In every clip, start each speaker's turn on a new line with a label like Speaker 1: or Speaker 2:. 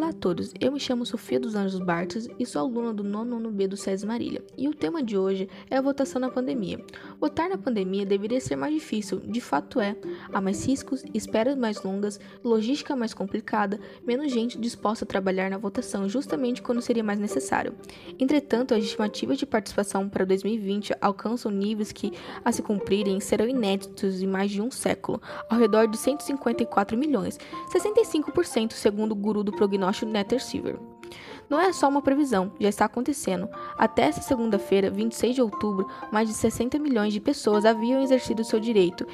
Speaker 1: Olá a todos, eu me chamo Sofia dos Anjos Bartos e sou aluna do nono ano B do SES Marília. E o tema de hoje é a votação na pandemia. Votar na pandemia deveria ser mais difícil, de fato é. Há mais riscos, esperas mais longas, logística mais complicada, menos gente disposta a trabalhar na votação justamente quando seria mais necessário. Entretanto, as estimativas de participação para 2020 alcançam níveis que, a se cumprirem, serão inéditos em mais de um século, ao redor de 154 milhões, 65% segundo o guru do prognóstico diagnóstico Netter Silver. Não é só uma previsão, já está acontecendo. Até esta segunda-feira, 26 de outubro, mais de 60 milhões de pessoas haviam exercido seu direito.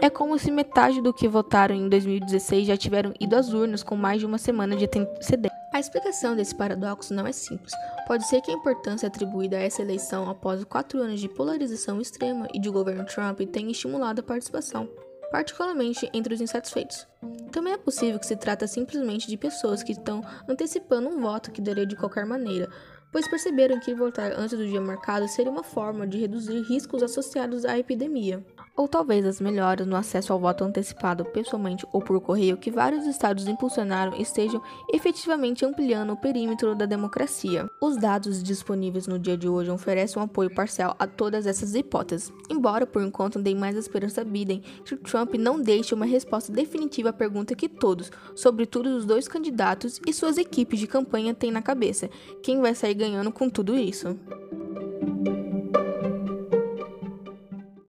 Speaker 1: É como se metade do que votaram em 2016 já tiveram ido às urnas com mais de uma semana de antecedência. A explicação desse paradoxo não é simples. Pode ser que a importância atribuída a essa eleição após quatro anos de polarização extrema e de governo Trump tenha estimulado a participação particularmente entre os insatisfeitos. Também é possível que se trata simplesmente de pessoas que estão antecipando um voto que daria de qualquer maneira, pois perceberam que votar antes do dia marcado seria uma forma de reduzir riscos associados à epidemia ou talvez as melhoras no acesso ao voto antecipado pessoalmente ou por correio que vários estados impulsionaram estejam efetivamente ampliando o perímetro da democracia. Os dados disponíveis no dia de hoje oferecem um apoio parcial a todas essas hipóteses, embora por enquanto deem mais esperança Biden que Trump não deixe uma resposta definitiva à pergunta que todos, sobretudo os dois candidatos e suas equipes de campanha, têm na cabeça: quem vai sair ganhando com tudo isso?